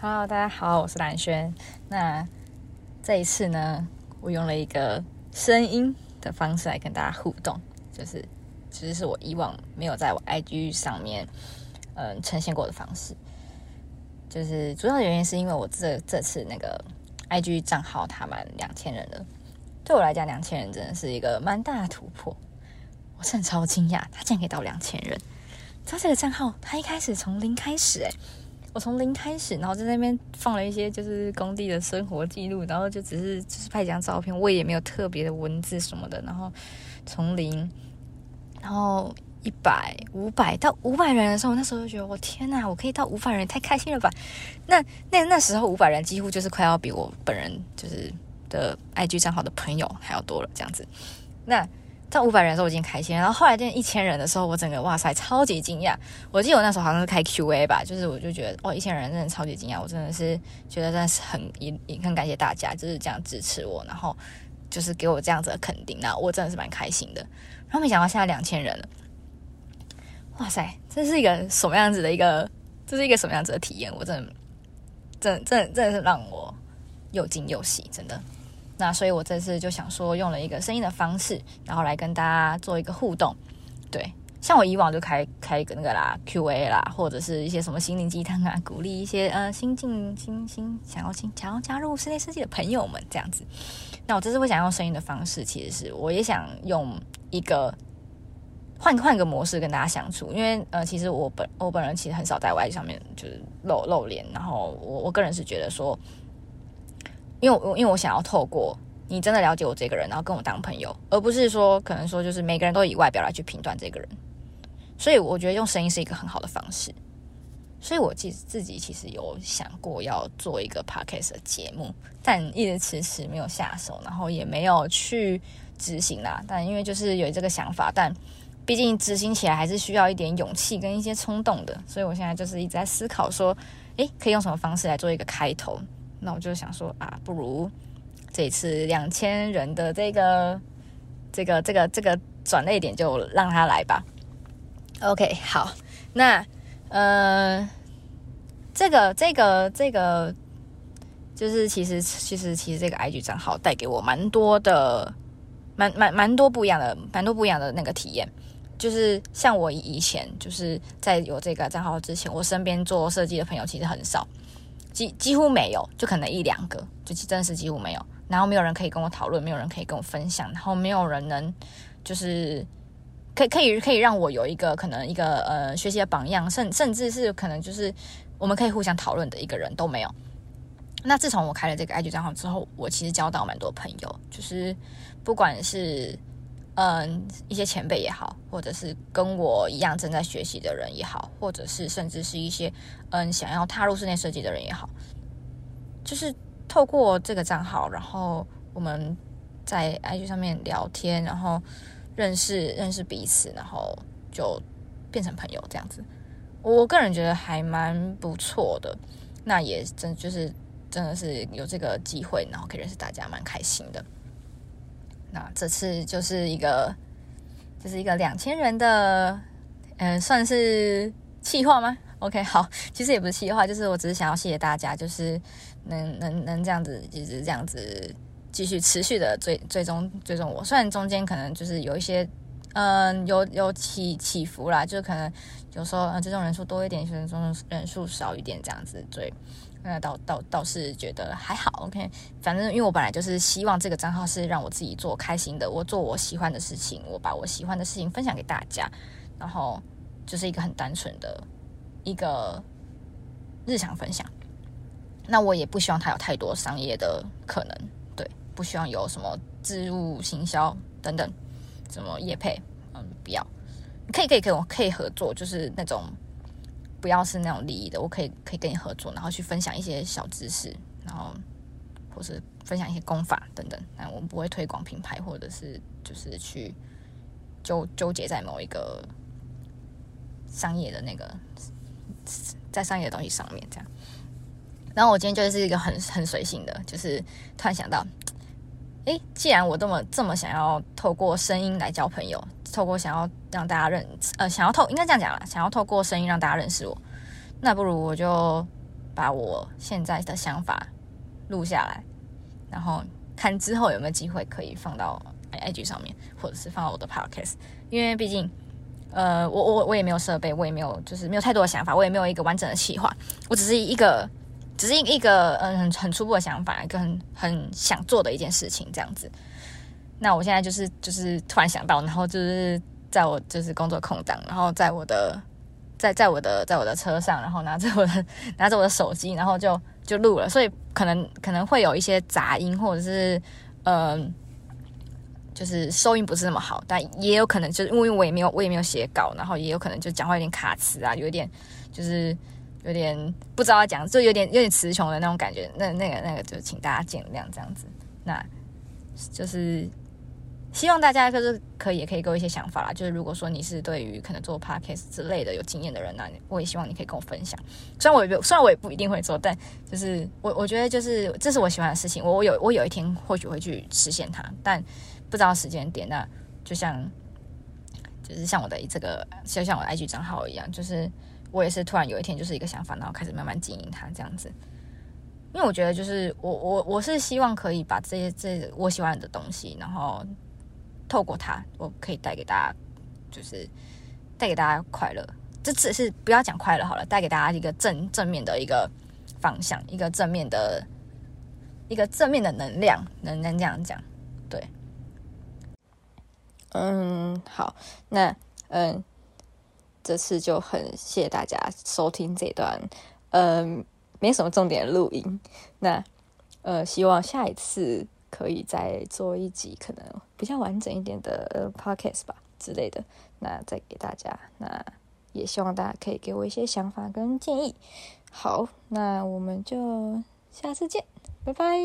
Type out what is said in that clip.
Hello，大家好，我是蓝轩。那这一次呢，我用了一个声音的方式来跟大家互动，就是其实是我以往没有在我 IG 上面嗯呈现过的方式。就是主要的原因是因为我这这次那个 IG 账号它满两千人了，对我来讲两千人真的是一个蛮大的突破，我真的超惊讶，它竟然可以到两千人。他这个账号，它一开始从零开始，诶，我从零开始，然后在那边放了一些就是工地的生活记录，然后就只是就是拍几张照片，我也没有特别的文字什么的，然后从零，然后一百、五百到五百人的时候，那时候就觉得我天哪，我可以到五百人，太开心了吧？那那那时候五百人几乎就是快要比我本人就是的 IG 账号的朋友还要多了，这样子，那。在五百人的时候我已经开心，然后后来变一千人的时候，我整个哇塞超级惊讶。我记得我那时候好像是开 Q&A 吧，就是我就觉得哦一千人真的超级惊讶，我真的是觉得真的是很也也很感谢大家就是这样支持我，然后就是给我这样子的肯定，那我真的是蛮开心的。然后没想到现在两千人了，哇塞，这是一个什么样子的一个，这是一个什么样子的体验？我真的，真真真的是让我又惊又喜，真的。那所以，我这次就想说，用了一个声音的方式，然后来跟大家做一个互动。对，像我以往就开开一个那个啦，Q&A 啦，或者是一些什么心灵鸡汤啊，鼓励一些呃新进新新想要进想要加入室内设计的朋友们这样子。那我这次会想用声音的方式，其实是我也想用一个换换个模式跟大家相处，因为呃，其实我本我本人其实很少在外上面就是露露脸，然后我我个人是觉得说。因为，我因为我想要透过你真的了解我这个人，然后跟我当朋友，而不是说可能说就是每个人都以外表来去评断这个人。所以我觉得用声音是一个很好的方式。所以我其实自己其实有想过要做一个 podcast 的节目，但一直迟迟没有下手，然后也没有去执行啦。但因为就是有这个想法，但毕竟执行起来还是需要一点勇气跟一些冲动的。所以我现在就是一直在思考说，诶，可以用什么方式来做一个开头。那我就想说啊，不如这次两千人的这个这个这个这个转泪点就让他来吧。OK，好，那呃，这个这个这个就是其实其实其实这个 IG 账号带给我蛮多的蛮蛮蛮多不一样的蛮多不一样的那个体验。就是像我以前就是在有这个账号之前，我身边做设计的朋友其实很少。几几乎没有，就可能一两个，就真的是几乎没有。然后没有人可以跟我讨论，没有人可以跟我分享，然后没有人能就是可以可以可以让我有一个可能一个呃学习的榜样，甚甚至是可能就是我们可以互相讨论的一个人都没有。那自从我开了这个 IG 账号之后，我其实交到蛮多朋友，就是不管是。嗯，一些前辈也好，或者是跟我一样正在学习的人也好，或者是甚至是一些嗯想要踏入室内设计的人也好，就是透过这个账号，然后我们在 IG 上面聊天，然后认识认识彼此，然后就变成朋友这样子。我个人觉得还蛮不错的，那也真就是真的是有这个机会，然后可以认识大家，蛮开心的。那这次就是一个，就是一个两千人的，嗯，算是气话吗？OK，好，其实也不是气话，就是我只是想要谢谢大家，就是能能能这样子，一直这样子继续持续的追追踪追踪我。虽然中间可能就是有一些，嗯，有有起起伏啦，就可能有时候呃，这种人数多一点，有时候人数少一点，这样子追。那倒倒倒是觉得还好，OK。反正因为我本来就是希望这个账号是让我自己做开心的，我做我喜欢的事情，我把我喜欢的事情分享给大家，然后就是一个很单纯的一个日常分享。那我也不希望它有太多商业的可能，对，不希望有什么置入行销等等，什么业配，嗯，不要。可以可以可以，我可以合作，就是那种。不要是那种利益的，我可以可以跟你合作，然后去分享一些小知识，然后或是分享一些功法等等。但我们不会推广品牌，或者是就是去纠纠结在某一个商业的那个在商业的东西上面这样。然后我今天就是一个很很随性的，就是突然想到，诶，既然我这么这么想要透过声音来交朋友。透过想要让大家认，呃，想要透应该这样讲啦，想要透过声音让大家认识我，那不如我就把我现在的想法录下来，然后看之后有没有机会可以放到 IG 上面，或者是放到我的 Podcast。因为毕竟，呃，我我我也没有设备，我也没有就是没有太多的想法，我也没有一个完整的企划，我只是一个，只是一个嗯很很初步的想法，一个很很想做的一件事情这样子。那我现在就是就是突然想到，然后就是在我就是工作空档，然后在我的在在我的在我的车上，然后拿着我的拿着我的手机，然后就就录了，所以可能可能会有一些杂音，或者是嗯，就是收音不是那么好，但也有可能就是因为我也没有我也没有写稿，然后也有可能就讲话有点卡词啊，有一点就是有点不知道讲，就有点有点词穷的那种感觉，那那个那个就请大家见谅这样子，那就是。希望大家就是可以也可以给我一些想法啦。就是如果说你是对于可能做 podcast 之类的有经验的人呢，我也希望你可以跟我分享。虽然我也虽然我也不一定会做，但就是我我觉得就是这是我喜欢的事情。我我有我有一天或许会去实现它，但不知道时间点。那就像就是像我的这个就像我的 IG 账号一样，就是我也是突然有一天就是一个想法，然后开始慢慢经营它这样子。因为我觉得就是我我我是希望可以把这些这我喜欢的东西，然后。透过它，我可以带给大家，就是带给大家快乐。这只是不要讲快乐好了，带给大家一个正正面的一个方向，一个正面的，一个正面的能量，能能这样讲？对。嗯，好，那嗯，这次就很谢谢大家收听这段嗯没什么重点录音。那呃，希望下一次。可以再做一集可能比较完整一点的 podcast 吧之类的，那再给大家。那也希望大家可以给我一些想法跟建议。好，那我们就下次见，拜拜。